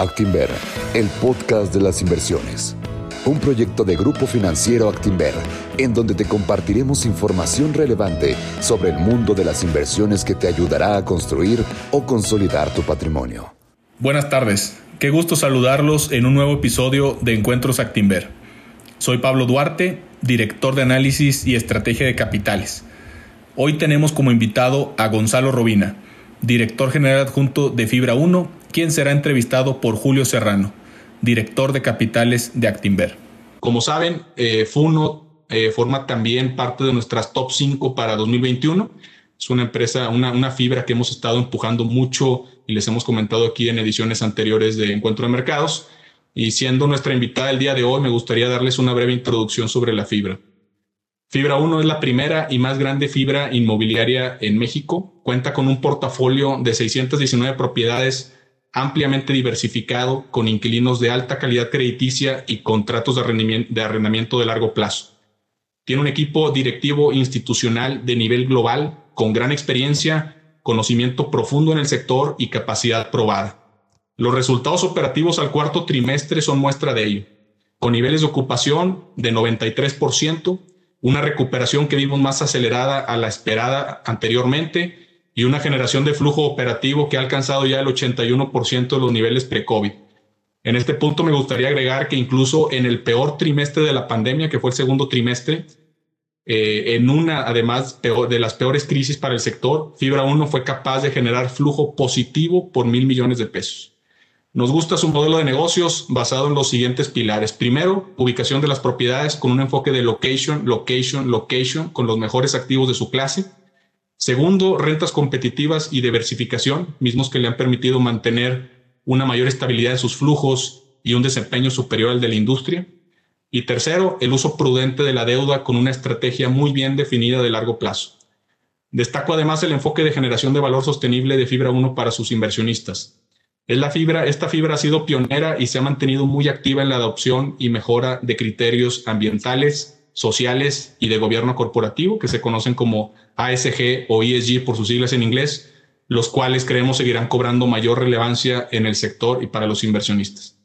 Actinver, el podcast de las inversiones. Un proyecto de Grupo Financiero Actinver, en donde te compartiremos información relevante sobre el mundo de las inversiones que te ayudará a construir o consolidar tu patrimonio. Buenas tardes, qué gusto saludarlos en un nuevo episodio de Encuentros Actinver. Soy Pablo Duarte, director de análisis y estrategia de capitales. Hoy tenemos como invitado a Gonzalo Robina, director general adjunto de Fibra 1 quien será entrevistado por Julio Serrano, director de capitales de Actinver. Como saben, eh, Funo eh, forma también parte de nuestras top 5 para 2021. Es una empresa, una, una fibra que hemos estado empujando mucho y les hemos comentado aquí en ediciones anteriores de Encuentro de Mercados. Y siendo nuestra invitada el día de hoy, me gustaría darles una breve introducción sobre la fibra. Fibra 1 es la primera y más grande fibra inmobiliaria en México. Cuenta con un portafolio de 619 propiedades ampliamente diversificado con inquilinos de alta calidad crediticia y contratos de arrendamiento de largo plazo. Tiene un equipo directivo institucional de nivel global con gran experiencia, conocimiento profundo en el sector y capacidad probada. Los resultados operativos al cuarto trimestre son muestra de ello, con niveles de ocupación de 93%, una recuperación que vimos más acelerada a la esperada anteriormente y una generación de flujo operativo que ha alcanzado ya el 81% de los niveles pre-COVID. En este punto me gustaría agregar que incluso en el peor trimestre de la pandemia, que fue el segundo trimestre, eh, en una, además, de las peores crisis para el sector, Fibra 1 fue capaz de generar flujo positivo por mil millones de pesos. Nos gusta su modelo de negocios basado en los siguientes pilares. Primero, ubicación de las propiedades con un enfoque de location, location, location, con los mejores activos de su clase. Segundo, rentas competitivas y diversificación, mismos que le han permitido mantener una mayor estabilidad de sus flujos y un desempeño superior al de la industria. Y tercero, el uso prudente de la deuda con una estrategia muy bien definida de largo plazo. Destaco además el enfoque de generación de valor sostenible de Fibra 1 para sus inversionistas. Es la fibra, esta fibra ha sido pionera y se ha mantenido muy activa en la adopción y mejora de criterios ambientales, sociales y de gobierno corporativo, que se conocen como ASG o ESG por sus siglas en inglés, los cuales creemos seguirán cobrando mayor relevancia en el sector y para los inversionistas.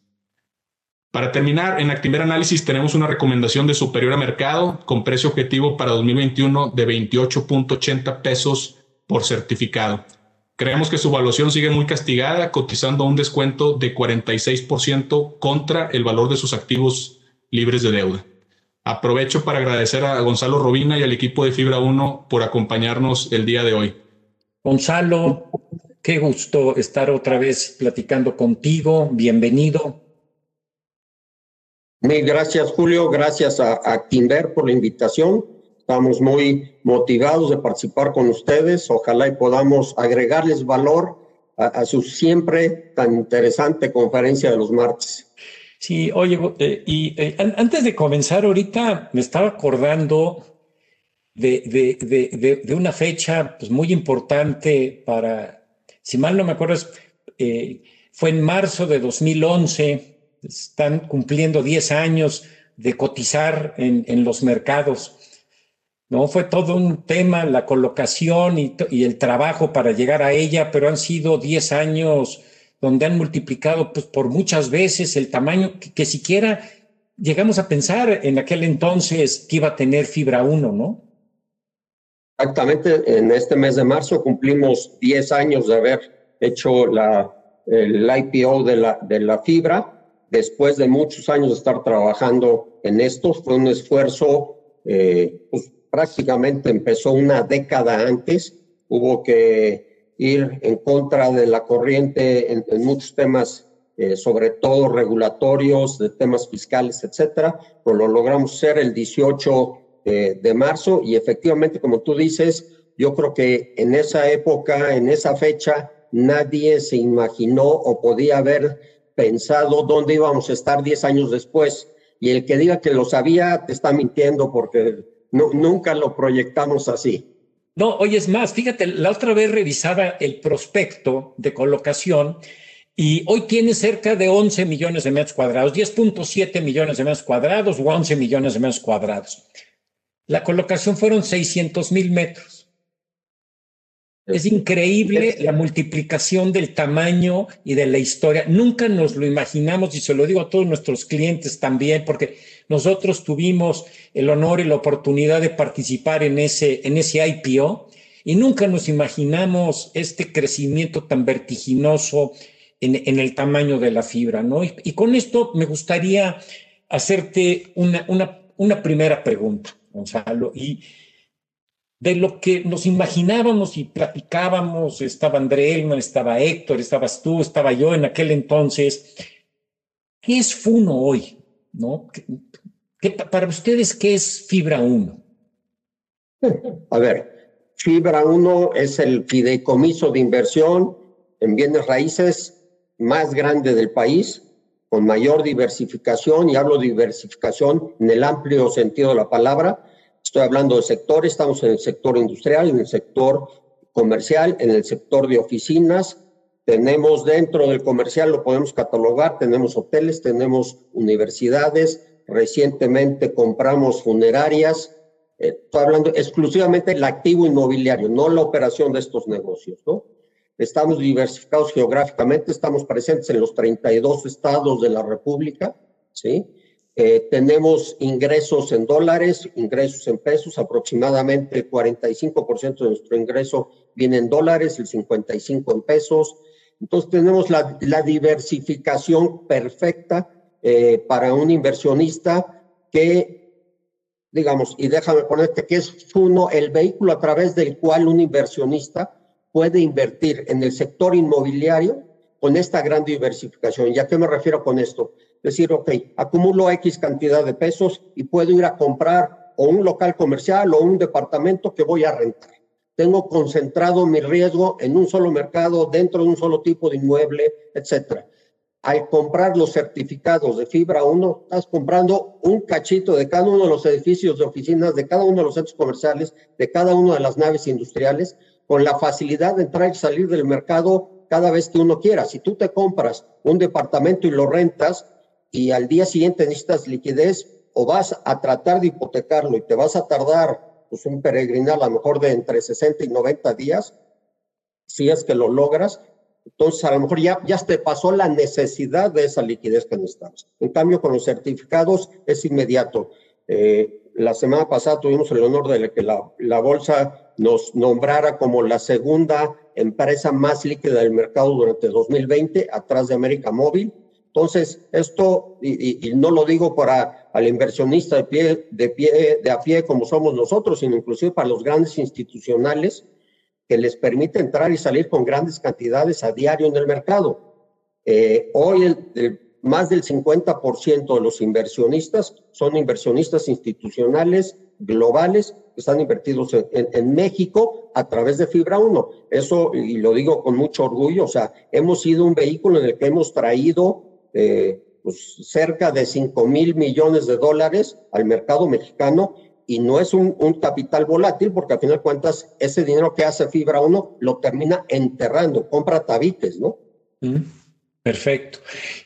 Para terminar, en Activer Análisis tenemos una recomendación de superior a mercado con precio objetivo para 2021 de 28.80 pesos por certificado. Creemos que su evaluación sigue muy castigada, cotizando un descuento de 46% contra el valor de sus activos libres de deuda. Aprovecho para agradecer a Gonzalo Robina y al equipo de Fibra 1 por acompañarnos el día de hoy. Gonzalo, qué gusto estar otra vez platicando contigo. Bienvenido. Mil gracias, Julio. Gracias a, a por la invitación. Estamos muy motivados de participar con ustedes. Ojalá y podamos agregarles valor a, a su siempre tan interesante conferencia de los martes. Sí, oye, eh, y eh, antes de comenzar, ahorita me estaba acordando de, de, de, una fecha pues, muy importante para, si mal no me acuerdo, eh, fue en marzo de 2011, están cumpliendo 10 años de cotizar en, en los mercados. ¿no? Fue todo un tema, la colocación y, y, el trabajo para llegar a ella, pero han sido 10 años donde han multiplicado pues, por muchas veces el tamaño que, siquiera llegamos a pensar en aquel entonces que iba a tener fibra 1, ¿no? Exactamente, en este mes de marzo cumplimos 10 años de haber hecho la, el IPO de la, de la fibra. Después de muchos años de estar trabajando en esto, fue un esfuerzo, eh, pues prácticamente empezó una década antes. Hubo que ir en contra de la corriente en, muchos temas, eh, sobre todo regulatorios, de temas fiscales, etcétera, pues lo logramos hacer el 18 eh, de marzo y efectivamente, como tú dices, yo creo que en esa época, en esa fecha, nadie se imaginó o podía haber pensado dónde íbamos a estar 10 años después. Y el que diga que lo sabía te está mintiendo porque nunca lo proyectamos así. No, hoy es más, fíjate, la otra vez revisaba el prospecto de colocación y hoy tiene cerca de 11 millones de metros cuadrados, 10.7 millones de metros cuadrados o 11 millones de metros cuadrados. La colocación fueron 600 mil metros. Es increíble la multiplicación del tamaño y de la historia. Nunca nos lo imaginamos y se lo digo a todos nuestros clientes también, porque nosotros tuvimos el honor y la oportunidad de participar en ese, en ese IPO y nunca nos imaginamos este crecimiento tan vertiginoso en, el tamaño de la fibra, ¿no? Y, con esto me gustaría hacerte una, una, una primera pregunta, Gonzalo, y de lo que nos imaginábamos y platicábamos, estaba André Elman, estaba Héctor, estabas tú, estaba yo en aquel entonces. ¿Qué es Funo hoy? ¿No? para ustedes, ¿qué es Fibra 1? A ver, Fibra 1 es el fideicomiso de inversión en bienes raíces más grande del país, con mayor diversificación, y hablo de diversificación en el amplio sentido de la palabra, Estoy hablando de sectores, estamos en el sector industrial, en el sector comercial, en el sector de oficinas. Tenemos dentro del comercial, lo podemos catalogar, tenemos hoteles, tenemos universidades, recientemente compramos funerarias. Eh, estoy hablando exclusivamente del activo inmobiliario, no la operación de estos negocios, ¿no? Estamos diversificados geográficamente, estamos presentes en los 32 estados de la República, ¿sí? Eh, tenemos ingresos en dólares, ingresos en pesos, aproximadamente el 45% de nuestro ingreso viene en dólares, el 55% en pesos. Entonces tenemos la, diversificación perfecta eh, para un inversionista que, digamos, y déjame ponerte que es uno, el vehículo a través del cual un inversionista puede invertir en el sector inmobiliario con esta gran diversificación. ¿Y a qué me refiero con esto? Decir, ok, acumulo X cantidad de pesos y puedo ir a comprar o un local comercial o un departamento que voy a rentar. Tengo concentrado mi riesgo en un solo mercado, dentro de un solo tipo de inmueble, etcétera. Al comprar los certificados de fibra 1, estás comprando un cachito de cada uno de los edificios de oficinas, de cada uno de los centros comerciales, de cada una de las naves industriales, con la facilidad de entrar y salir del mercado cada vez que uno quiera. Si tú te compras un departamento y lo rentas, y al día siguiente necesitas liquidez o vas a tratar de hipotecarlo y te vas a tardar pues un peregrinal a lo mejor de entre 60 y 90 días, si es que lo logras, entonces a lo mejor ya, ya te pasó la necesidad de esa liquidez que necesitas. En cambio, con los certificados es inmediato. Eh, la semana pasada tuvimos el honor de que la, la bolsa nos nombrara como la segunda empresa más líquida del mercado durante 2020, atrás de América Móvil entonces, esto, y, no lo digo para al inversionista de pie, de pie, de a pie como somos nosotros, sino inclusive para los grandes institucionales que les permite entrar y salir con grandes cantidades a diario en el mercado. Eh, hoy más del 50% de los inversionistas son inversionistas institucionales globales que están invertidos en, en, México a través de Fibra 1. Eso, y lo digo con mucho orgullo, o sea, hemos sido un vehículo en el que hemos traído eh, pues, cerca de 5 mil millones de dólares al mercado mexicano y no es un, capital volátil porque al final de cuentas ese dinero que hace Fibra 1 lo termina enterrando, compra tabiques, ¿no? Perfecto.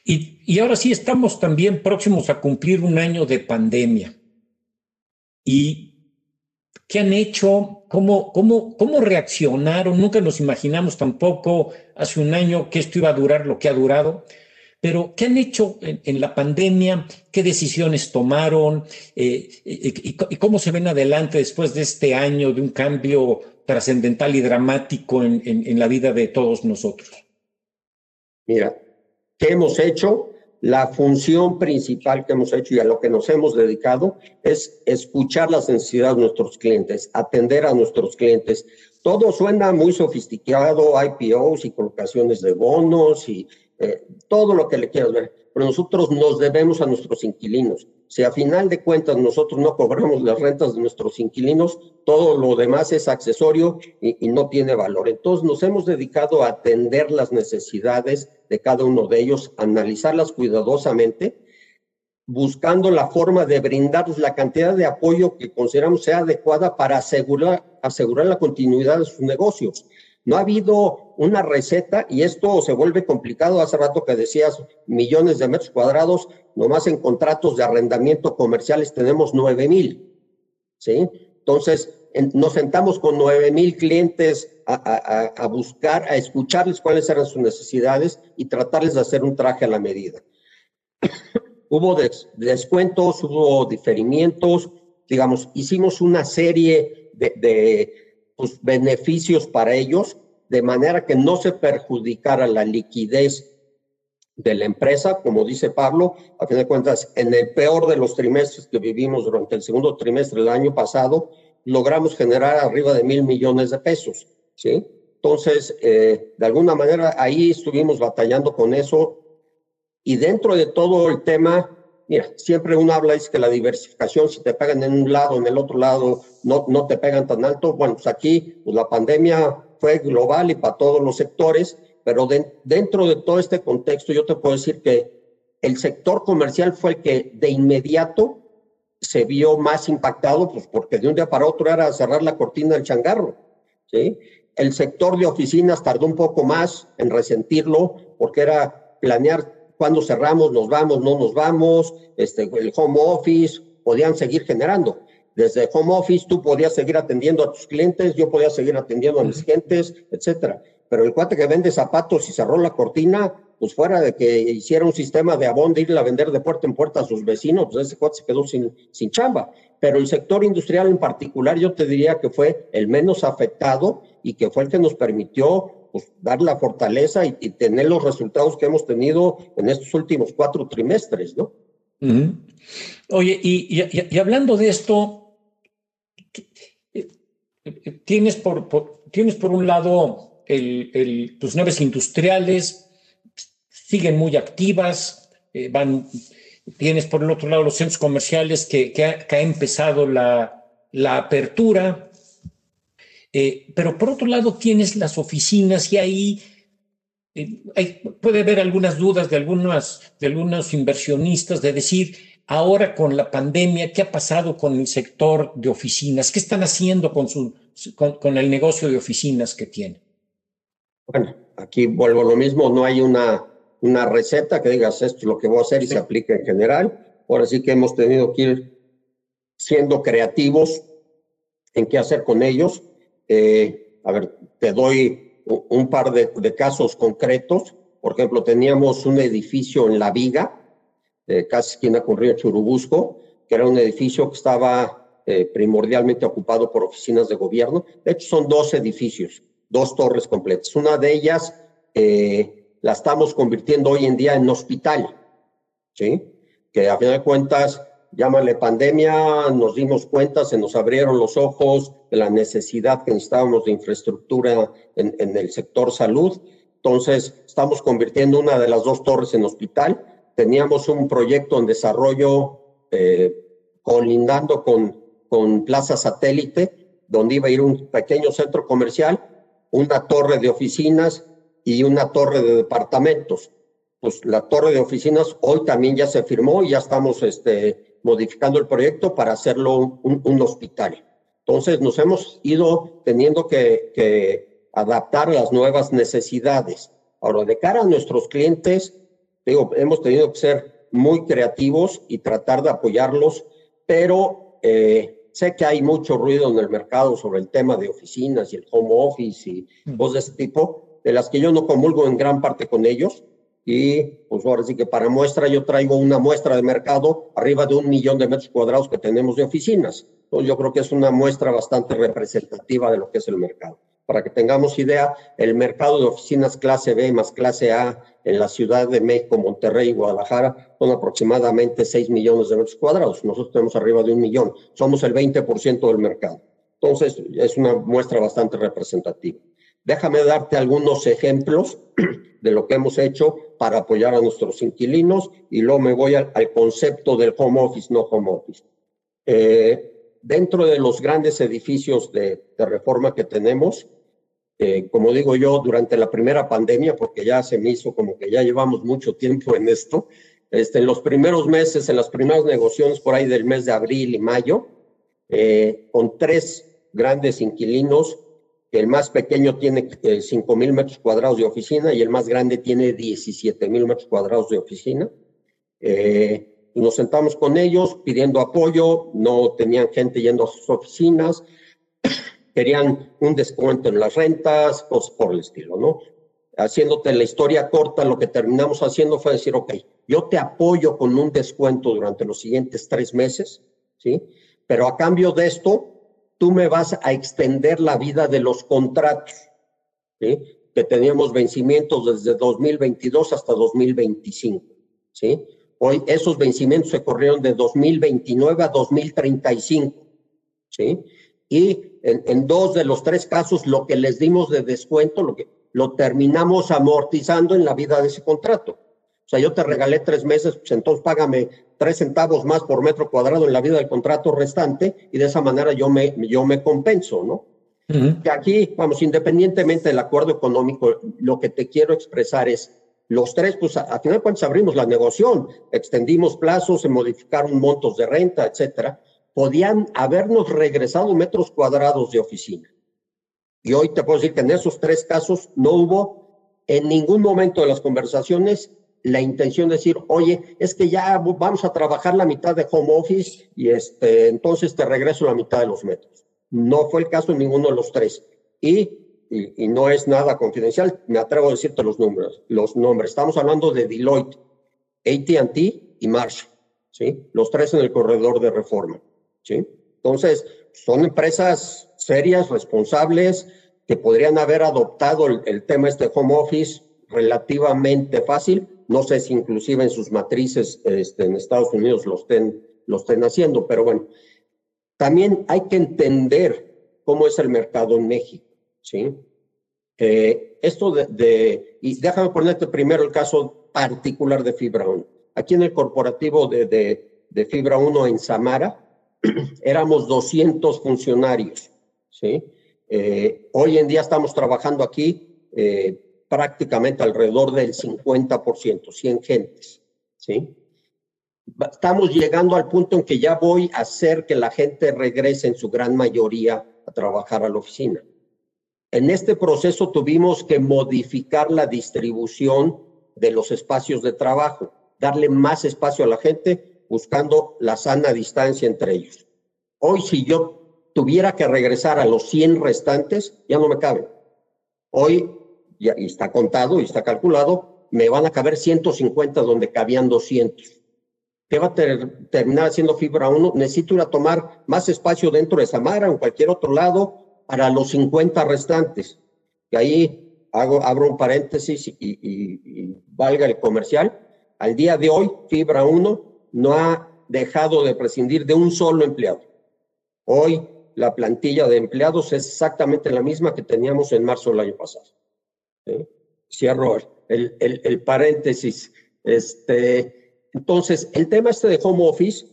Y, y ahora sí estamos también próximos a cumplir un año de pandemia. ¿Y qué han hecho? ¿Cómo, cómo, cómo reaccionaron? Nunca nos imaginamos tampoco hace un año que esto iba a durar lo que ha durado. Pero, ¿qué han hecho en, la pandemia? ¿Qué decisiones tomaron? Eh, y, cómo se ven adelante después de este año de un cambio trascendental y dramático en, en, la vida de todos nosotros? Mira, ¿qué hemos hecho? La función principal que hemos hecho y a lo que nos hemos dedicado es escuchar las necesidades de nuestros clientes, atender a nuestros clientes. Todo suena muy sofisticado, IPOs y colocaciones de bonos y eh, todo lo que le quieras ver, pero nosotros nos debemos a nuestros inquilinos. Si a final de cuentas nosotros no cobramos las rentas de nuestros inquilinos, todo lo demás es accesorio y, no tiene valor. Entonces nos hemos dedicado a atender las necesidades de cada uno de ellos, analizarlas cuidadosamente, buscando la forma de brindarles la cantidad de apoyo que consideramos sea adecuada para asegurar, asegurar la continuidad de sus negocios. No ha habido una receta y esto se vuelve complicado. Hace rato que decías millones de metros cuadrados, nomás en contratos de arrendamiento comerciales tenemos nueve mil. ¿Sí? Entonces, nos sentamos con nueve mil clientes a, buscar, a escucharles cuáles eran sus necesidades y tratarles de hacer un traje a la medida. hubo descuentos, hubo diferimientos, digamos, hicimos una serie de, pues, beneficios para ellos, de manera que no se perjudicara la liquidez de la empresa, como dice Pablo, a fin de cuentas, en el peor de los trimestres que vivimos durante el segundo trimestre del año pasado, logramos generar arriba de mil millones de pesos, ¿sí? Entonces, eh, de alguna manera, ahí estuvimos batallando con eso. Y dentro de todo el tema, mira, siempre uno habla, es que la diversificación, si te pegan en un lado, en el otro lado, no, no te pegan tan alto. Bueno, pues aquí pues la pandemia fue global y para todos los sectores, pero dentro de todo este contexto, yo te puedo decir que el sector comercial fue el que de inmediato se vio más impactado, pues porque de un día para otro era cerrar la cortina del changarro. ¿sí? El sector de oficinas tardó un poco más en resentirlo, porque era planear cuándo cerramos, nos vamos, no nos vamos, este, el home office, podían seguir generando. Desde home office tú podías seguir atendiendo a tus clientes, yo podía seguir atendiendo a mis gentes, etcétera. Pero el cuate que vende zapatos y cerró la cortina, pues fuera de que hiciera un sistema de abón de irle a vender de puerta en puerta a sus vecinos, pues ese cuate se quedó sin, sin chamba. Pero el sector industrial en particular yo te diría que fue el menos afectado y que fue el que nos permitió pues, dar la fortaleza y, tener los resultados que hemos tenido en estos últimos cuatro trimestres, ¿no? Oye, y, y, hablando de esto, tienes por, tienes por un lado tus naves industriales, siguen muy activas, eh, van, tienes por el otro lado los centros comerciales que, que, ha, empezado la, la apertura, eh, pero por otro lado tienes las oficinas y ahí eh, puede haber algunas dudas de, algunas, de algunos inversionistas de decir, ahora con la pandemia, ¿qué ha pasado con el sector de oficinas? ¿Qué están haciendo con, su, con, con el negocio de oficinas que tienen? Bueno, aquí vuelvo a lo mismo, no hay una una receta que digas esto es lo que voy a hacer y se aplica en general. Ahora sí que hemos tenido que ir siendo creativos en qué hacer con ellos. Eh, a ver, te doy un par de, casos concretos. Por ejemplo, teníamos un edificio en La Viga, eh, casi esquina con Río Churubusco, que era un edificio que estaba eh, primordialmente ocupado por oficinas de gobierno. De hecho, son dos edificios, dos torres completas. Una de ellas eh, la estamos convirtiendo hoy en día en hospital, ¿sí? Que a fin de cuentas, llámale pandemia, nos dimos cuenta, se nos abrieron los ojos de la necesidad que necesitábamos de infraestructura en el sector salud. Entonces, estamos convirtiendo una de las dos torres en hospital. Teníamos un proyecto en desarrollo eh, colindando con, con Plaza Satélite, donde iba a ir un pequeño centro comercial, una torre de oficinas y una torre de departamentos. Pues la torre de oficinas hoy también ya se firmó y ya estamos este, modificando el proyecto para hacerlo un, hospital. Entonces nos hemos ido teniendo que, que, adaptar las nuevas necesidades. Ahora, de cara a nuestros clientes, digo, hemos tenido que ser muy creativos y tratar de apoyarlos, pero eh, sé que hay mucho ruido en el mercado sobre el tema de oficinas y el home office y mm. cosas de ese tipo de las que yo no comulgo en gran parte con ellos. Y pues ahora sí que para muestra yo traigo una muestra de mercado arriba de un millón de metros cuadrados que tenemos de oficinas. Entonces yo creo que es una muestra bastante representativa de lo que es el mercado. Para que tengamos idea, el mercado de oficinas clase B más clase A en la Ciudad de México, Monterrey y Guadalajara son aproximadamente 6 millones de metros cuadrados. Nosotros tenemos arriba de un millón. Somos el 20% del mercado. Entonces es una muestra bastante representativa. Déjame darte algunos ejemplos de lo que hemos hecho para apoyar a nuestros inquilinos y luego me voy al, concepto del home office, no home office. Eh, dentro de los grandes edificios de, reforma que tenemos, eh, como digo yo, durante la primera pandemia, porque ya se me hizo como que ya llevamos mucho tiempo en esto, este, en los primeros meses, en las primeras negociaciones por ahí del mes de abril y mayo, eh, con tres grandes inquilinos, el más pequeño tiene 5 eh, mil metros cuadrados de oficina y el más grande tiene 17 mil metros cuadrados de oficina. Eh, nos sentamos con ellos pidiendo apoyo, no tenían gente yendo a sus oficinas, querían un descuento en las rentas, cosas por el estilo, ¿no? Haciéndote la historia corta, lo que terminamos haciendo fue decir, ok, yo te apoyo con un descuento durante los siguientes tres meses, ¿sí? Pero a cambio de esto, tú me vas a extender la vida de los contratos, ¿sí? que teníamos vencimientos desde 2022 hasta 2025. ¿sí? Hoy esos vencimientos se corrieron de 2029 a 2035. ¿sí? Y en, en, dos de los tres casos, lo que les dimos de descuento, lo, que, lo terminamos amortizando en la vida de ese contrato. O sea, yo te regalé tres meses, pues entonces págame tres centavos más por metro cuadrado en la vida del contrato restante y de esa manera yo me, yo me compenso, ¿no? Que aquí, vamos, independientemente del acuerdo económico, lo que te quiero expresar es, los tres, pues a, final de cuentas abrimos la negociación, extendimos plazos, se modificaron montos de renta, etcétera. Podían habernos regresado metros cuadrados de oficina. Y hoy te puedo decir que en esos tres casos no hubo en ningún momento de las conversaciones la intención de decir, oye, es que ya vamos a trabajar la mitad de home office y este, entonces te regreso la mitad de los metros. No fue el caso en ninguno de los tres. Y, y, no es nada confidencial, me atrevo a decirte los números, los nombres. Estamos hablando de Deloitte, ATT y Marsh, ¿sí? Los tres en el corredor de reforma, ¿sí? Entonces, son empresas serias, responsables, que podrían haber adoptado el, el tema este home office relativamente fácil, no sé si inclusive en sus matrices este, en Estados Unidos lo estén, lo estén haciendo, pero bueno, también hay que entender cómo es el mercado en México, ¿sí? Eh, esto de, y déjame ponerte primero el caso particular de Fibra 1. Aquí en el corporativo de, de, de Fibra 1 en Samara, éramos 200 funcionarios, ¿sí? Eh, hoy en día estamos trabajando aquí eh, prácticamente alrededor del 50%, 100 gentes, ¿sí? Estamos llegando al punto en que ya voy a hacer que la gente regrese en su gran mayoría a trabajar a la oficina. En este proceso tuvimos que modificar la distribución de los espacios de trabajo, darle más espacio a la gente buscando la sana distancia entre ellos. Hoy si yo tuviera que regresar a los 100 restantes, ya no me cabe. Hoy y, está contado y está calculado, me van a caber 150 donde cabían 200. ¿Qué va a terminar haciendo fibra 1? Necesito ir a tomar más espacio dentro de Samara o en cualquier otro lado para los 50 restantes. Y ahí hago, abro un paréntesis y, y valga el comercial. Al día de hoy, Fibra 1 no ha dejado de prescindir de un solo empleado. Hoy la plantilla de empleados es exactamente la misma que teníamos en marzo del año pasado. Cierro el, el, el, paréntesis. Este, entonces, el tema este de home office,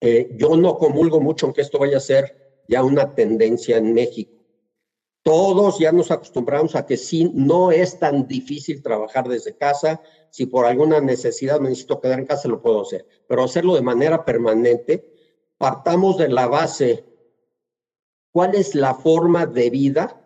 eh, yo no comulgo mucho en que esto vaya a ser ya una tendencia en México. Todos ya nos acostumbramos a que sí, no es tan difícil trabajar desde casa. Si por alguna necesidad me necesito quedar en casa, lo puedo hacer. Pero hacerlo de manera permanente, partamos de la base, ¿cuál es la forma de vida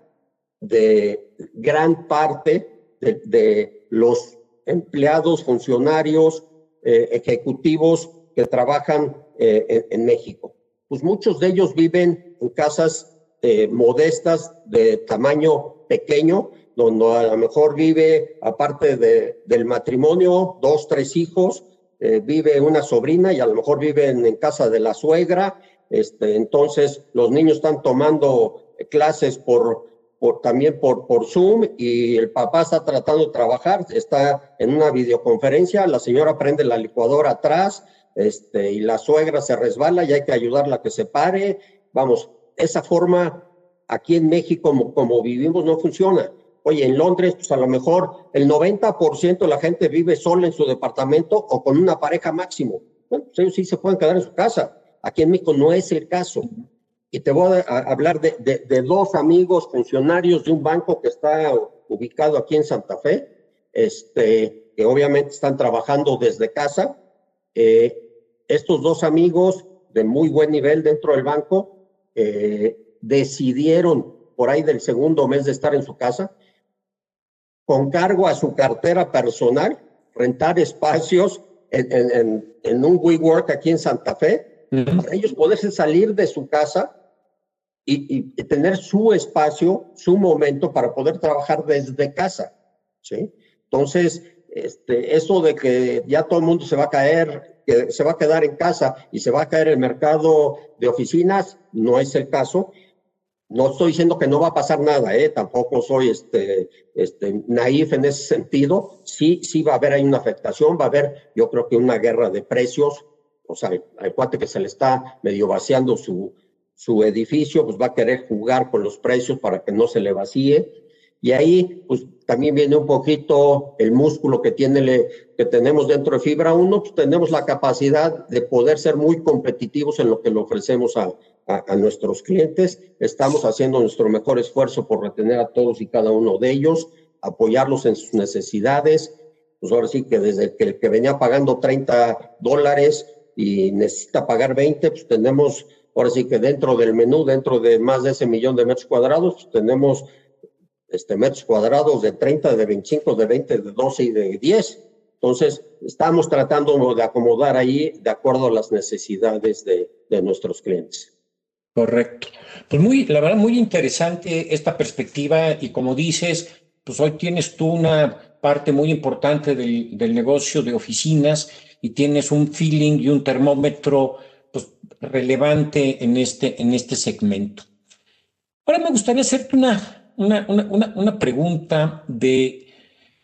de gran parte de, los empleados, funcionarios, eh, ejecutivos que trabajan eh, en, México. Pues muchos de ellos viven en casas eh, modestas de tamaño pequeño, donde a lo mejor vive, aparte de, del matrimonio, dos, tres hijos, vive una sobrina y a lo mejor viven en casa de la suegra. Este, entonces, los niños están tomando clases por por, también por, por Zoom y el papá está tratando de trabajar, está en una videoconferencia, la señora prende la licuadora atrás este, y la suegra se resbala y hay que ayudarla a que se pare. Vamos, esa forma aquí en México como, vivimos no funciona. Oye, en Londres, pues a lo mejor el 90% de la gente vive sola en su departamento o con una pareja máximo. Bueno, pues ellos sí se pueden quedar en su casa. Aquí en México no es el caso. Y te voy a hablar de, de, dos amigos funcionarios de un banco que está ubicado aquí en Santa Fe, este, que obviamente están trabajando desde casa. Eh, estos dos amigos de muy buen nivel dentro del banco eh, decidieron por ahí del segundo mes de estar en su casa, con cargo a su cartera personal, rentar espacios en, en, en un WeWork aquí en Santa Fe, para ellos poderse salir de su casa y, tener su espacio, su momento para poder trabajar desde casa. ¿sí? Entonces, este, eso de que ya todo el mundo se va a caer, que se va a quedar en casa y se va a caer el mercado de oficinas, no es el caso. No estoy diciendo que no va a pasar nada, ¿eh? tampoco soy este, este, naif en ese sentido. Sí, sí va a haber ahí una afectación, va a haber, yo creo que una guerra de precios. O sea, al cuate que se le está medio vaciando su, su edificio, pues va a querer jugar con los precios para que no se le vacíe. Y ahí, pues también viene un poquito el músculo que, tiene, que tenemos dentro de Fibra 1, pues tenemos la capacidad de poder ser muy competitivos en lo que le ofrecemos a, a, nuestros clientes. Estamos haciendo nuestro mejor esfuerzo por retener a todos y cada uno de ellos, apoyarlos en sus necesidades. Pues ahora sí que desde que el que venía pagando 30 dólares y necesita pagar 20, pues tenemos, ahora sí que dentro del menú, dentro de más de ese millón de metros cuadrados, pues tenemos este, metros cuadrados de 30, de 25, de 20, de 12 y de 10. Entonces, estamos tratando de acomodar ahí de acuerdo a las necesidades de, de nuestros clientes. Correcto. Pues muy, la verdad, muy interesante esta perspectiva y como dices, pues hoy tienes tú una parte muy importante del, del negocio de oficinas y tienes un feeling y un termómetro pues, relevante en este, en este segmento. Ahora me gustaría hacerte una, una, una, una pregunta de,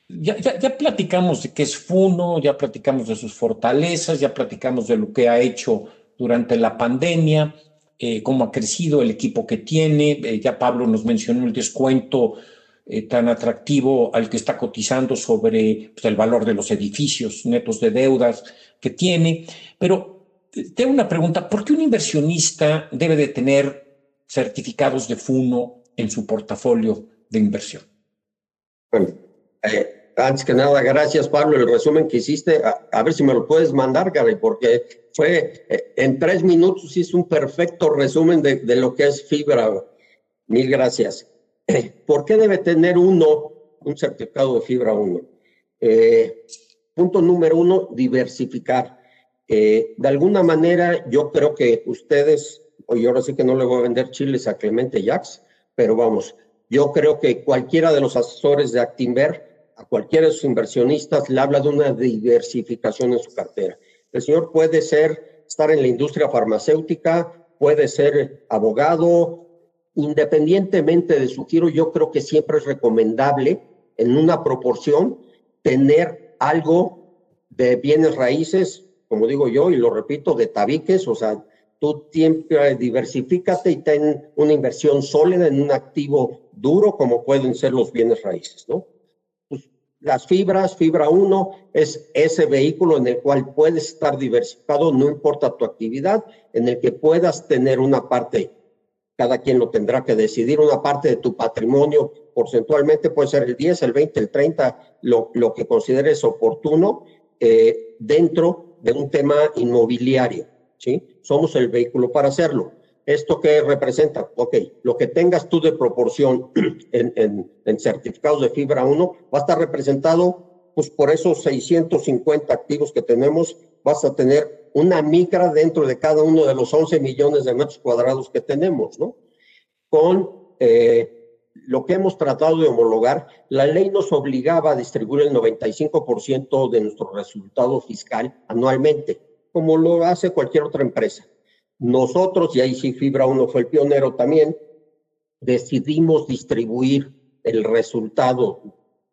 ya, ya, ya, platicamos de qué es Funo, ya platicamos de sus fortalezas, ya platicamos de lo que ha hecho durante la pandemia, eh, cómo ha crecido el equipo que tiene. Eh, ya Pablo nos mencionó el descuento eh, tan atractivo al que está cotizando sobre pues, el valor de los edificios netos de deudas que tiene. Pero tengo una pregunta, ¿por qué un inversionista debe de tener certificados de FUNO en su portafolio de inversión? Bueno, antes que nada, gracias Pablo, el resumen que hiciste, a, ver si me lo puedes mandar, Gary, porque fue eh, en tres minutos hice un perfecto resumen de, lo que es fibra. Mil gracias. ¿Por qué debe tener uno un certificado de fibra 1? Eh, punto número uno, diversificar. Eh, de alguna manera, yo creo que ustedes, hoy ahora sí que no le voy a vender chiles a Clemente Jax, pero vamos, yo creo que cualquiera de los asesores de Actinver a cualquiera de sus inversionistas le habla de una diversificación en su cartera. El señor puede ser, estar en la industria farmacéutica, puede ser abogado, independientemente de su giro, yo creo que siempre es recomendable en una proporción tener algo de bienes raíces, como digo yo, y lo repito, de tabiques, o sea, tú siempre diversifícate y ten una inversión sólida en un activo duro como pueden ser los bienes raíces, ¿no? Las fibras, fibra 1, es ese vehículo en el cual puedes estar diversificado, no importa tu actividad, en el que puedas tener una parte, cada quien lo tendrá que decidir, una parte de tu patrimonio, porcentualmente puede ser el 10, el 20, el 30, lo, lo que consideres oportuno, eh, dentro de un tema inmobiliario. ¿Sí? Somos el vehículo para hacerlo. ¿Esto qué representa? Ok, lo que tengas tú de proporción en, en, certificados de fibra 1 va a estar representado pues, por esos 650 activos que tenemos. Vas a tener una micra dentro de cada uno de los 11 millones de metros cuadrados que tenemos, ¿no? Con eh, lo que hemos tratado de homologar, la ley nos obligaba a distribuir el 95% de nuestro resultado fiscal anualmente, como lo hace cualquier otra empresa. Nosotros, y ahí sí Fibra 1 fue el pionero también, decidimos distribuir el resultado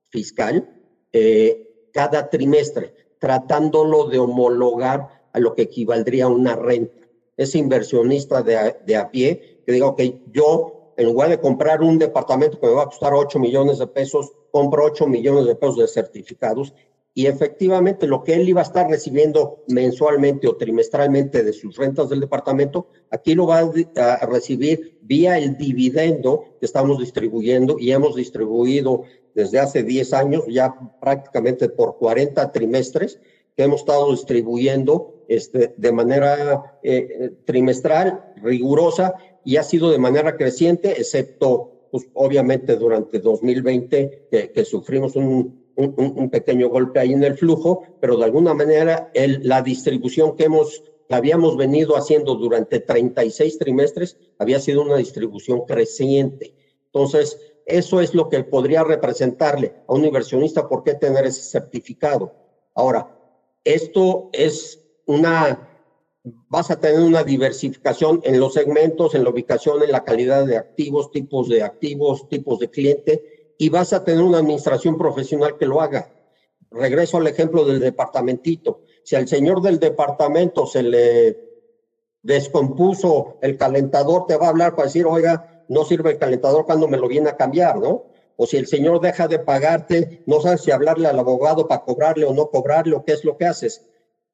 fiscal eh, cada trimestre, tratándolo de homologar a lo que equivaldría a una renta. Ese inversionista de de a pie que diga, ok, yo en lugar de comprar un departamento que me va a costar 8 millones de pesos, compro 8 millones de pesos de certificados y efectivamente lo que él iba a estar recibiendo mensualmente o trimestralmente de sus rentas del departamento, aquí lo va a recibir vía el dividendo que estamos distribuyendo y hemos distribuido desde hace 10 años, ya prácticamente por 40 trimestres, que hemos estado distribuyendo este, de manera eh, trimestral, rigurosa, y ha sido de manera creciente, excepto, pues, obviamente, durante 2020, que sufrimos un un, pequeño golpe ahí en el flujo, pero de alguna manera la distribución que hemos que habíamos venido haciendo durante 36 trimestres había sido una distribución creciente. Entonces, eso es lo que podría representarle a un inversionista por qué tener ese certificado. Ahora, esto es una, vas a tener una diversificación en los segmentos, en la ubicación, en la calidad de activos, tipos de activos, tipos de cliente, y vas a tener una administración profesional que lo haga. Regreso al ejemplo del departamentito. Si al señor del departamento se le descompuso el calentador, te va a hablar para decir, oiga, no sirve el calentador cuando me lo viene a cambiar, ¿no? O si el señor deja de pagarte, no sabes si hablarle al abogado para cobrarle o no cobrarle o qué es lo que haces.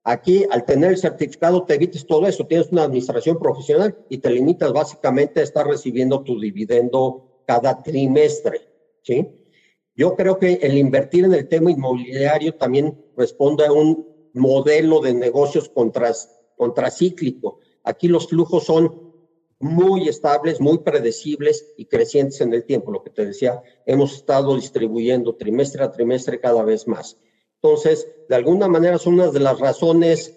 Aquí, al tener el certificado, te evites todo eso. Tienes una administración profesional y te limitas básicamente a estar recibiendo tu dividendo cada trimestre, ¿sí? Yo creo que el invertir en el tema inmobiliario también responde a un modelo de negocios contracíclico. Aquí los flujos son muy estables, muy predecibles y crecientes en el tiempo. Lo que te decía, hemos estado distribuyendo trimestre a trimestre cada vez más. Entonces, de alguna manera son unas de las razones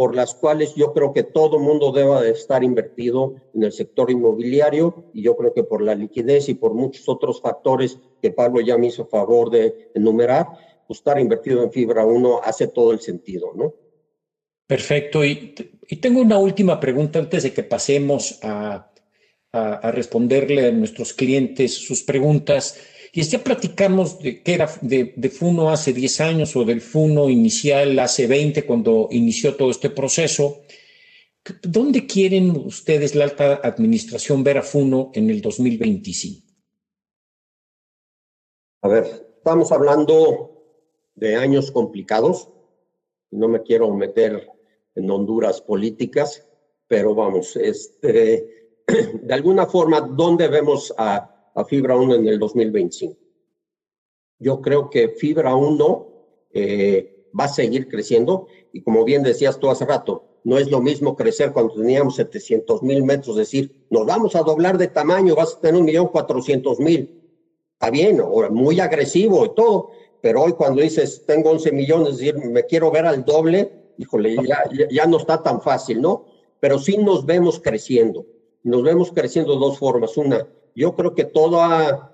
por las cuales yo creo que todo mundo deba de estar invertido en el sector inmobiliario y yo creo que por la liquidez y por muchos otros factores que Pablo ya me hizo favor de enumerar, pues estar invertido en fibra 1 hace todo el sentido, ¿no? Perfecto. Y, tengo una última pregunta antes de que pasemos a responderle a nuestros clientes sus preguntas. Y ya platicamos de qué era de, Funo hace 10 años o del Funo inicial hace 20 cuando inició todo este proceso. ¿Dónde quieren ustedes, la alta administración, ver a Funo en el 2025? A ver, estamos hablando de años complicados. No me quiero meter en Honduras políticas, pero vamos, este, de alguna forma, ¿dónde vemos a, a Fibra 1 en el 2025. Yo creo que Fibra 1 eh, va a seguir creciendo y como bien decías tú hace rato, no es lo mismo crecer cuando teníamos 700 mil metros, decir, nos vamos a doblar de tamaño, vas a tener un millón cuatrocientos mil. Está bien, muy agresivo y todo, pero hoy cuando dices, tengo 11 millones, es decir, me quiero ver al doble, híjole, ya, ya no está tan fácil, ¿no? Pero sí nos vemos creciendo. Nos vemos creciendo de dos formas. Una, yo creo que toda,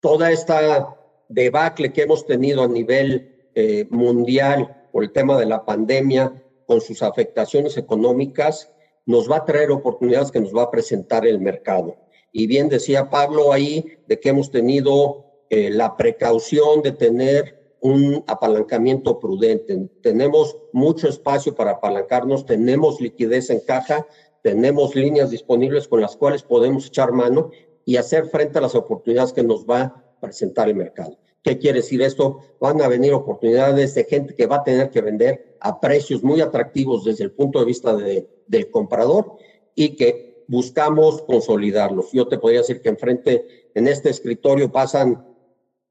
toda esta debacle que hemos tenido a nivel eh, mundial por el tema de la pandemia, con sus afectaciones económicas, nos va a traer oportunidades que nos va a presentar el mercado. Y bien decía Pablo ahí de que hemos tenido eh, la precaución de tener un apalancamiento prudente. Tenemos mucho espacio para apalancarnos, tenemos liquidez en caja tenemos líneas disponibles con las cuales podemos echar mano y hacer frente a las oportunidades que nos va a presentar el mercado. ¿Qué quiere decir esto? Van a venir oportunidades de gente que va a tener que vender a precios muy atractivos desde el punto de vista de, del comprador y que buscamos consolidarlos. Yo te podría decir que enfrente, en este escritorio pasan,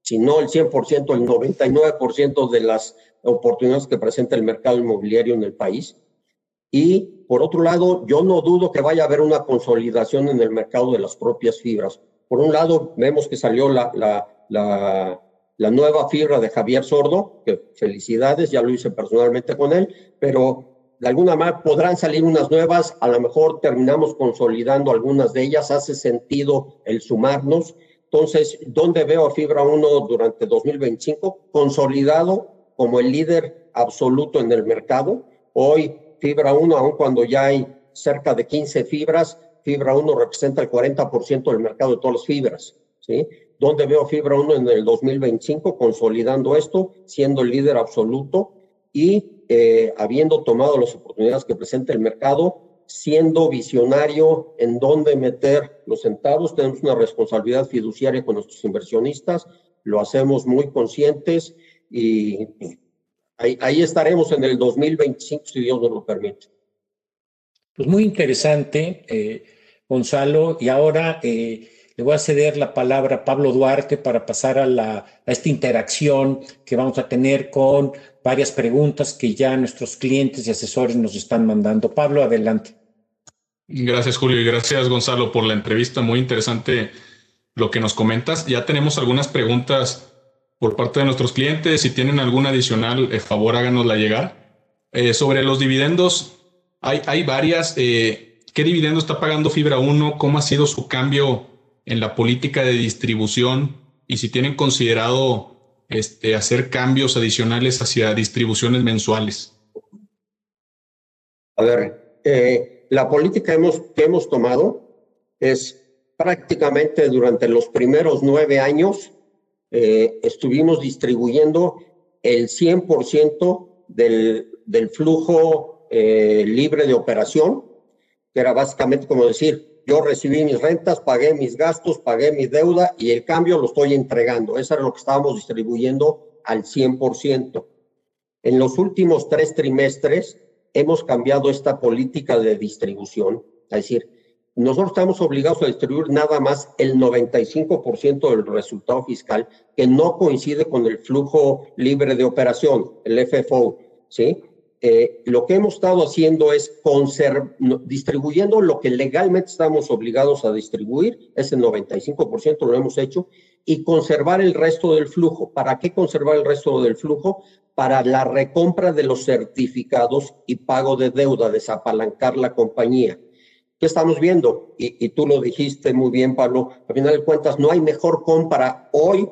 si no el 100%, el 99% de las oportunidades que presenta el mercado inmobiliario en el país y por otro lado, yo no dudo que vaya a haber una consolidación en el mercado de las propias fibras. Por un lado, vemos que salió la, la, la, nueva fibra de Javier Sordo, que felicidades, ya lo hice personalmente con él, pero de alguna manera podrán salir unas nuevas, a lo mejor terminamos consolidando algunas de ellas, hace sentido el sumarnos. Entonces, ¿dónde veo a Fibra 1 durante 2025? Consolidado como el líder absoluto en el mercado. Hoy Fibra 1, aun cuando ya hay cerca de 15 fibras, Fibra 1 representa el 40% del mercado de todas las fibras. ¿sí? ¿Dónde veo Fibra 1 en el 2025? Consolidando esto, siendo el líder absoluto y eh, habiendo tomado las oportunidades que presenta el mercado, siendo visionario en dónde meter los centavos. Tenemos una responsabilidad fiduciaria con nuestros inversionistas, lo hacemos muy conscientes y Ahí, ahí, estaremos en el 2025, si Dios nos lo permite. Pues muy interesante, eh, Gonzalo. Y ahora eh, le voy a ceder la palabra a Pablo Duarte para pasar a, la, a esta interacción que vamos a tener con varias preguntas que ya nuestros clientes y asesores nos están mandando. Pablo, adelante. Gracias, Julio, y gracias, Gonzalo, por la entrevista. Muy interesante lo que nos comentas. Ya tenemos algunas preguntas por parte de nuestros clientes. Si tienen alguna adicional, eh, favor háganosla llegar. Eh, sobre los dividendos, Hay, hay varias. Eh, ¿Qué dividendo está pagando Fibra 1? ¿Cómo ha sido su cambio en la política de distribución? Y si tienen considerado este, hacer cambios adicionales hacia distribuciones mensuales. A ver, eh, la política hemos, que hemos tomado es prácticamente durante los primeros nueve años eh, estuvimos distribuyendo el 100% del, del flujo eh, libre de operación, que era básicamente como decir, yo recibí mis rentas, pagué mis gastos, pagué mi deuda y el cambio lo estoy entregando. Eso era lo que estábamos distribuyendo al 100%. En los últimos tres trimestres hemos cambiado esta política de distribución, es decir, nosotros estamos obligados a distribuir nada más el 95% del resultado fiscal que no coincide con el flujo libre de operación, el FFO, ¿sí? Eh, lo que hemos estado haciendo es distribuyendo lo que legalmente estamos obligados a distribuir, ese 95% lo hemos hecho, y conservar el resto del flujo. ¿Para qué conservar el resto del flujo? Para la recompra de los certificados y pago de deuda, desapalancar la compañía. ¿Qué estamos viendo? Y, y tú lo dijiste muy bien, Pablo, a final de cuentas, no hay mejor compra hoy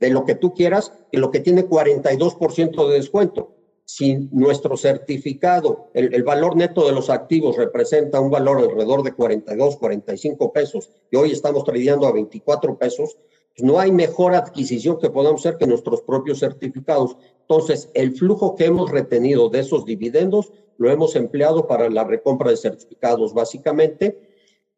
de lo que tú quieras que lo que tiene 42% de descuento si nuestro certificado, el, valor neto de los activos representa un valor alrededor de 42, 45 pesos y hoy estamos tradeando a 24 pesos, pues no hay mejor adquisición que podamos hacer que nuestros propios certificados. Entonces, el flujo que hemos retenido de esos dividendos lo hemos empleado para la recompra de certificados básicamente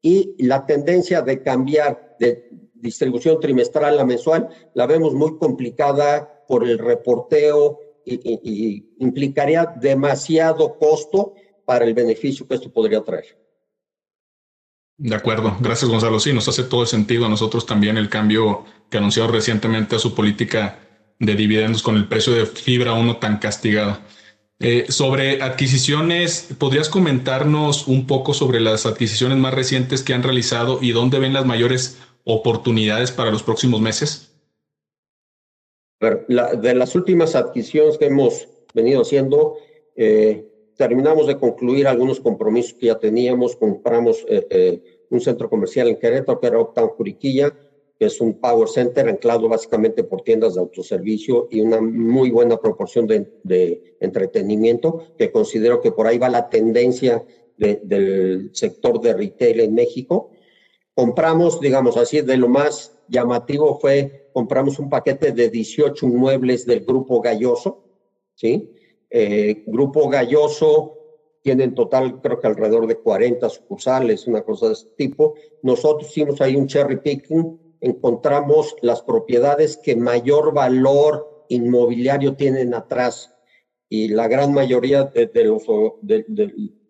y la tendencia de cambiar de distribución trimestral a mensual la vemos muy complicada por el reporteo, y, implicaría demasiado costo para el beneficio que esto podría traer. De acuerdo, gracias Gonzalo. Sí, nos hace todo sentido a nosotros también el cambio que anunció recientemente a su política de dividendos con el precio de fibra uno tan castigada. Eh, sobre adquisiciones, ¿podrías comentarnos un poco sobre las adquisiciones más recientes que han realizado y dónde ven las mayores oportunidades para los próximos meses? de las últimas adquisiciones que hemos venido haciendo, eh, terminamos de concluir algunos compromisos que ya teníamos. Compramos eh, eh, un centro comercial en Querétaro, que era Octan Juriquilla, que es un power center anclado básicamente por tiendas de autoservicio y una muy buena proporción de, entretenimiento, que considero que por ahí va la tendencia del sector de retail en México. Compramos, digamos así, de lo más llamativo fue compramos un paquete de 18 muebles del Grupo Galloso, ¿sí? Eh, Grupo Galloso tiene en total creo que alrededor de 40 sucursales, una cosa de este tipo. Nosotros hicimos ahí un cherry picking, encontramos las propiedades que mayor valor inmobiliario tienen atrás y la gran mayoría de, los de,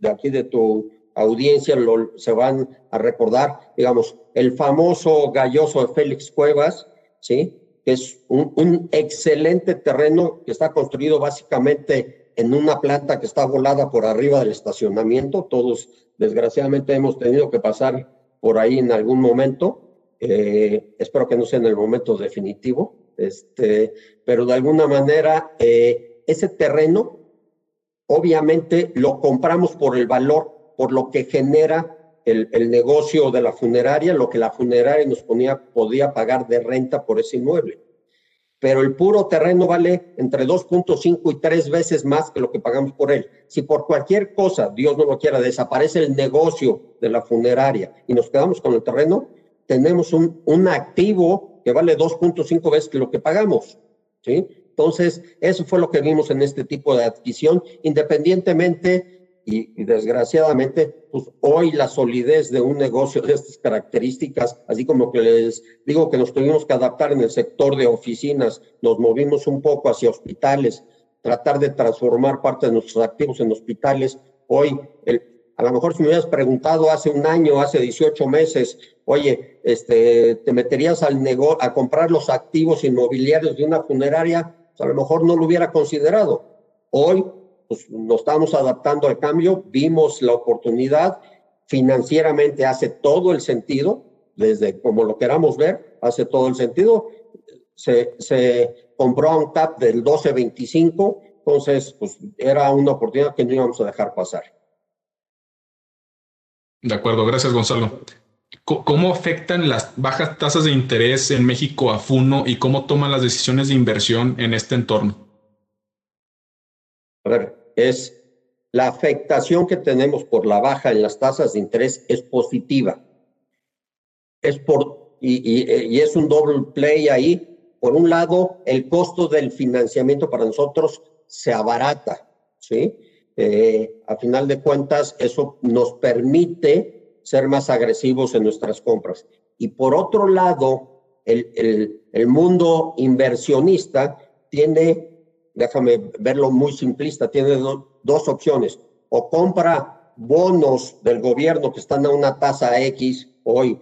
aquí de tu audiencia lo, se van a recordar, digamos, el famoso galloso de Félix Cuevas, ¿sí? Es un, excelente terreno que está construido básicamente en una planta que está volada por arriba del estacionamiento. Todos, desgraciadamente, hemos tenido que pasar por ahí en algún momento. Eh, espero que no sea en el momento definitivo, este, pero de alguna manera eh, ese terreno, obviamente, lo compramos por el valor, por lo que genera el, negocio de la funeraria, lo que la funeraria nos ponía, podía pagar de renta por ese inmueble. Pero el puro terreno vale entre 2.5 y 3 veces más que lo que pagamos por él. Si por cualquier cosa, Dios no lo quiera, desaparece el negocio de la funeraria y nos quedamos con el terreno, tenemos un, un activo que vale 2.5 veces lo que pagamos. ¿sí? Entonces, eso fue lo que vimos en este tipo de adquisición, independientemente y, desgraciadamente, pues hoy la solidez de un negocio de estas características, así como que les digo que nos tuvimos que adaptar en el sector de oficinas, nos movimos un poco hacia hospitales, tratar de transformar parte de nuestros activos en hospitales. Hoy, el, a lo mejor si me hubieras preguntado hace un año, hace 18 meses, oye, este, ¿te meterías al negocio a comprar los activos inmobiliarios de una funeraria? Pues a lo mejor no lo hubiera considerado. Hoy pues, nos estamos adaptando al cambio, vimos la oportunidad, financieramente hace todo el sentido, desde como lo queramos ver, hace todo el sentido. Se, compró un TAP del 12.25, entonces pues era una oportunidad que no íbamos a dejar pasar. De acuerdo, gracias Gonzalo. ¿Cómo afectan las bajas tasas de interés en México a FUNO y cómo toman las decisiones de inversión en este entorno? A ver, es la afectación que tenemos por la baja en las tasas de interés es positiva. Es por, y, es un doble play ahí. Por un lado, el costo del financiamiento para nosotros se abarata, ¿sí? Eh, a final de cuentas, eso nos permite ser más agresivos en nuestras compras. Y por otro lado, el, mundo inversionista tiene déjame verlo muy simplista, tiene dos opciones. O compra bonos del gobierno que están a una tasa X, hoy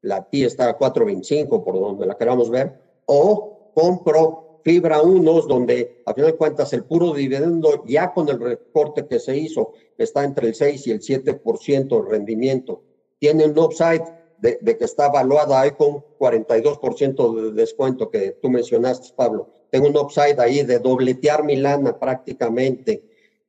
la TI está a 4.25, por donde la queramos ver, o compro fibra unos donde a final de cuentas el puro dividendo ya con el recorte que se hizo está entre el 6 y el 7% de rendimiento. Tiene un upside de, que está evaluada ahí con 42% de descuento que tú mencionaste, Pablo tengo un upside ahí de dobletear mi lana prácticamente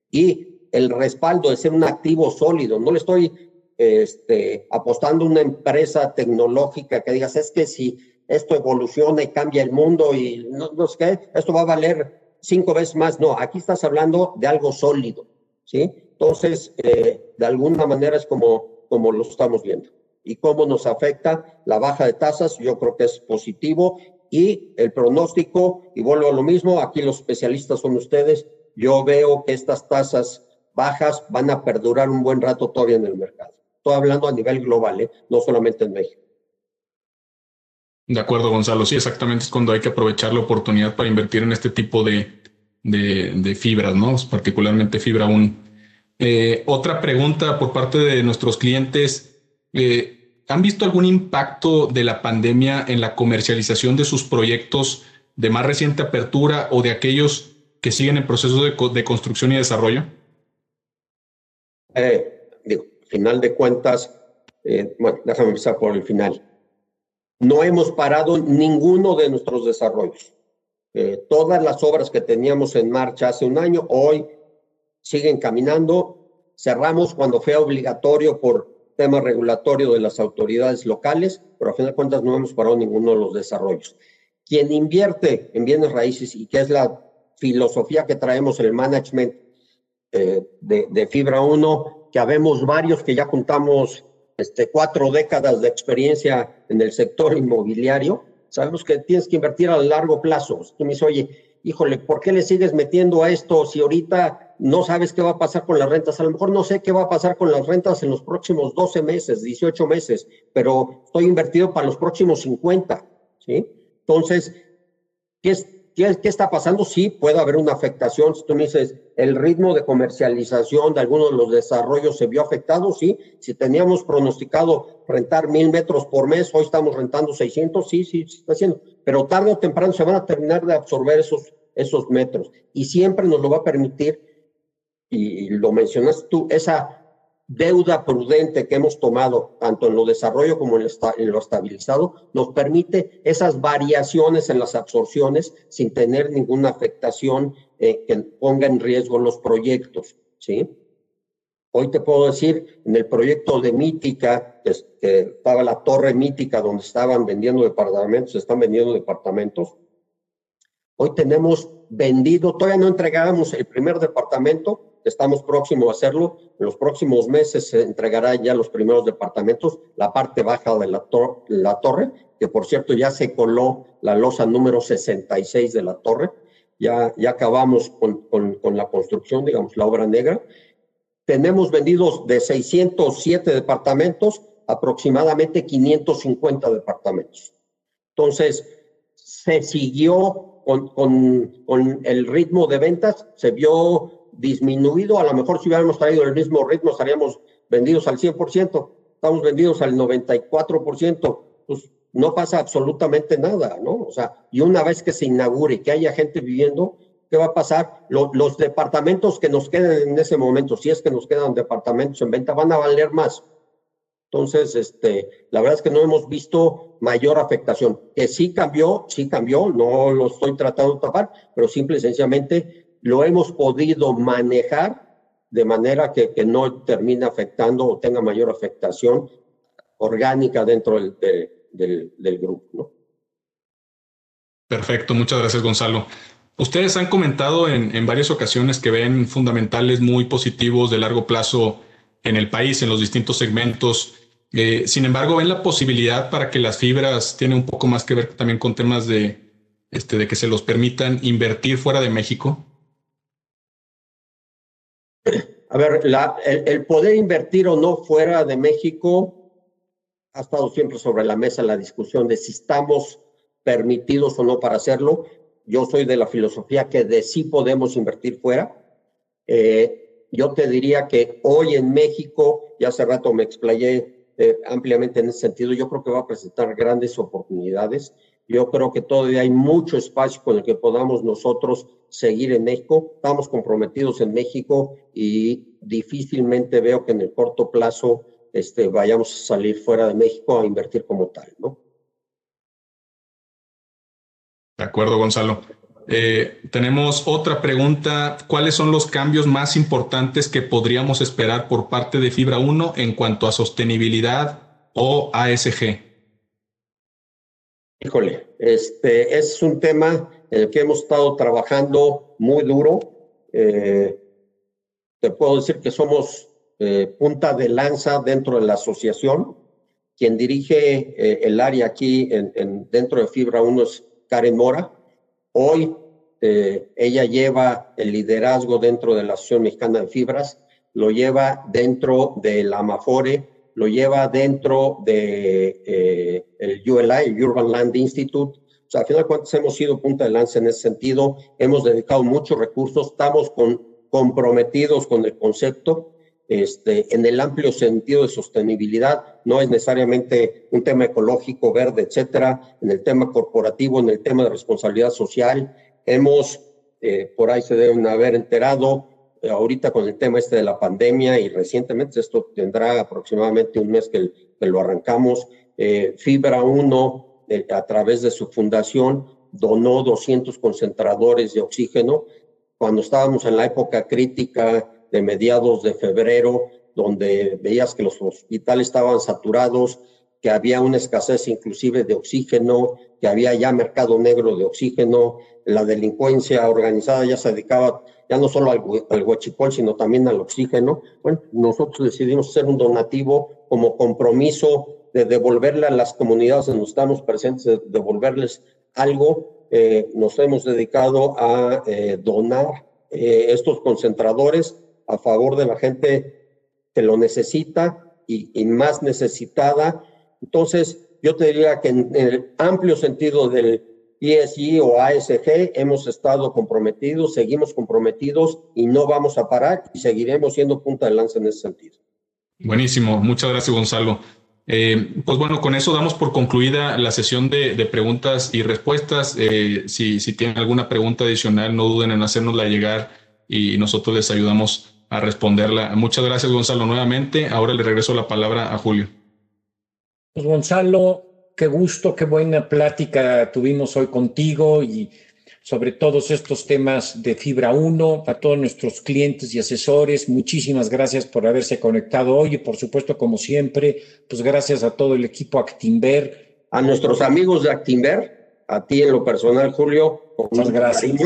y el respaldo de ser un activo sólido. No le estoy este, apostando una empresa tecnológica que digas, es que si esto evoluciona y cambia el mundo y no, no sé qué, esto va a valer cinco veces más. No, aquí estás hablando de algo sólido, ¿sí? Entonces, eh, de alguna manera es como, como lo estamos viendo. ¿Y cómo nos afecta la baja de tasas? Yo creo que es positivo y el pronóstico, y vuelvo a lo mismo, aquí los especialistas son ustedes, yo veo que estas tasas bajas van a perdurar un buen rato todavía en el mercado. Estoy hablando a nivel global, ¿eh? no solamente en México. De acuerdo, Gonzalo. Sí, exactamente es cuando hay que aprovechar la oportunidad para invertir en este tipo de, de, fibras, ¿no? Particularmente fibra 1. Eh, otra pregunta por parte de nuestros clientes. Eh, ¿Han visto algún impacto de la pandemia en la comercialización de sus proyectos de más reciente apertura o de aquellos que siguen en proceso de, construcción y desarrollo? Eh, digo, final de cuentas, bueno, déjame empezar por el final. No hemos parado ninguno de nuestros desarrollos. Eh, todas las obras que teníamos en marcha hace un año, hoy siguen caminando. Cerramos cuando fue obligatorio por tema regulatorio de las autoridades locales, pero a fin de cuentas no hemos parado ninguno de los desarrollos. Quien invierte en bienes raíces y que es la filosofía que traemos en el management eh, de, Fibra 1, que habemos varios que ya juntamos este, cuatro décadas de experiencia en el sector inmobiliario, sabemos que tienes que invertir a largo plazo. Tú me dices, oye, híjole, ¿por qué le sigues metiendo a esto si ahorita no sabes qué va a pasar con las rentas? A lo mejor no sé qué va a pasar con las rentas en los próximos 12 meses, 18 meses, pero estoy invertido para los próximos 50, ¿sí? Entonces, ¿qué, es, qué, qué está pasando? Sí, puede haber una afectación. Si tú me dices, el ritmo de comercialización de algunos de los desarrollos se vio afectado, sí. Si teníamos pronosticado rentar mil metros por mes, hoy estamos rentando 600, sí, sí, se está haciendo pero tarde o temprano se van a terminar de absorber esos, esos metros y siempre nos lo va a permitir, y, lo mencionas tú, esa deuda prudente que hemos tomado, tanto en lo desarrollo como en, lo estabilizado, nos permite esas variaciones en las absorciones sin tener ninguna afectación eh, que ponga en riesgo los proyectos, ¿sí? Hoy te puedo decir, en el proyecto de Mítica, que, estaba la torre Mítica donde estaban vendiendo departamentos, están vendiendo departamentos. Hoy tenemos vendido, todavía no entregábamos el primer departamento, estamos próximos a hacerlo. En los próximos meses se entregará ya los primeros departamentos, la parte baja de la, la torre, que por cierto ya se coló la losa número 66 de la torre. Ya, ya acabamos con, con, con la construcción, digamos, la obra negra tenemos vendidos de 607 departamentos, aproximadamente 550 departamentos. Entonces, se siguió con, con, el ritmo de ventas, se vio disminuido. A lo mejor si hubiéramos traído el mismo ritmo, estaríamos vendidos al 100%. Estamos vendidos al 94%. Pues no pasa absolutamente nada, ¿no? O sea, y una vez que se inaugure que haya gente viviendo, ¿Qué va a pasar? los departamentos que nos queden en ese momento, si es que nos quedan departamentos en venta, van a valer más. Entonces, este, la verdad es que no hemos visto mayor afectación. Que sí cambió, sí cambió, no lo estoy tratando de tapar, pero simple y sencillamente lo hemos podido manejar de manera que, no termine afectando o tenga mayor afectación orgánica dentro del, del, grupo. Perfecto, muchas gracias Gonzalo. Ustedes han comentado en, en, varias ocasiones que ven fundamentales muy positivos de largo plazo en el país, en los distintos segmentos. Eh, sin embargo, ven la posibilidad para que las fibras tienen un poco más que ver también con temas de, este, de que se los permitan invertir fuera de México. A ver, el, poder invertir o no fuera de México ha estado siempre sobre la mesa la discusión de si estamos permitidos o no para hacerlo. Yo soy de la filosofía que de sí podemos invertir fuera. Eh, yo te diría que hoy en México, ya hace rato me explayé eh, ampliamente en ese sentido, yo creo que va a presentar grandes oportunidades. Yo creo que todavía hay mucho espacio con el que podamos nosotros seguir en México. Estamos comprometidos en México y difícilmente veo que en el corto plazo este, vayamos a salir fuera de México a invertir como tal, ¿no? De acuerdo, Gonzalo. Eh, tenemos otra pregunta. ¿Cuáles son los cambios más importantes que podríamos esperar por parte de Fibra 1 en cuanto a sostenibilidad o ASG? Híjole, este es un tema en el que hemos estado trabajando muy duro. Eh, te puedo decir que somos eh, punta de lanza dentro de la asociación. Quien dirige el área aquí en, dentro de Fibra 1 es Karen Mora. Hoy ella lleva el liderazgo dentro de la Asociación Mexicana de Fibras, lo lleva dentro de la Amafore, lo lleva dentro de eh, el ULI, el Urban Land Institute. O sea, al final de cuentas hemos sido punta de lanza en ese sentido, hemos dedicado muchos recursos, estamos comprometidos con el concepto. Este, en el amplio sentido de sostenibilidad, no es necesariamente un tema ecológico, verde, etcétera, en el tema corporativo, en el tema de responsabilidad social. Hemos, eh, por ahí se deben haber enterado, eh, ahorita con el tema este de la pandemia y recientemente, esto tendrá aproximadamente un mes que, lo arrancamos, eh, Fibra 1, eh, a través de su fundación, donó 200 concentradores de oxígeno. Cuando estábamos en la época crítica de mediados de febrero, donde veías que los hospitales estaban saturados, que había una escasez inclusive de oxígeno, que había ya mercado negro de oxígeno, la delincuencia organizada ya se dedicaba ya no solo al, al huachipol, sino también al oxígeno. Bueno, nosotros decidimos hacer un donativo como compromiso de devolverle a las comunidades en donde estamos presentes, de devolverles algo. Eh, nos hemos dedicado a eh, donar eh, estos concentradores a favor de la gente que lo necesita y, y más necesitada. Entonces, yo te diría que en el amplio sentido del ESG o ASG, hemos estado comprometidos, seguimos comprometidos y no vamos a parar y seguiremos siendo punta de lanza en ese sentido. Buenísimo, muchas gracias Gonzalo. Eh, pues bueno, con eso damos por concluida la sesión de, preguntas y respuestas. Eh, si, si tienen alguna pregunta adicional, no duden en hacérnosla llegar y nosotros les ayudamos a responderla. Muchas gracias Gonzalo nuevamente. Ahora le regreso la palabra a Julio. Pues Gonzalo, qué gusto, qué buena plática tuvimos hoy contigo y sobre todos estos temas de Fibra 1, a todos nuestros clientes y asesores. Muchísimas gracias por haberse conectado hoy y por supuesto, como siempre, pues gracias a todo el equipo Actimber. A nuestros amigos de Actimber, a ti en lo personal, Julio, muchas gracias.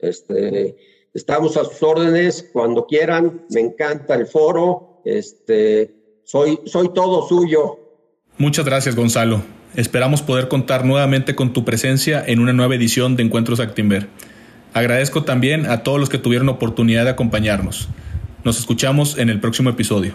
Este, estamos a sus órdenes cuando quieran. Me encanta el foro. Este, soy, soy todo suyo. Muchas gracias, Gonzalo. Esperamos poder contar nuevamente con tu presencia en una nueva edición de Encuentros Actimber. Agradezco también a todos los que tuvieron oportunidad de acompañarnos. Nos escuchamos en el próximo episodio.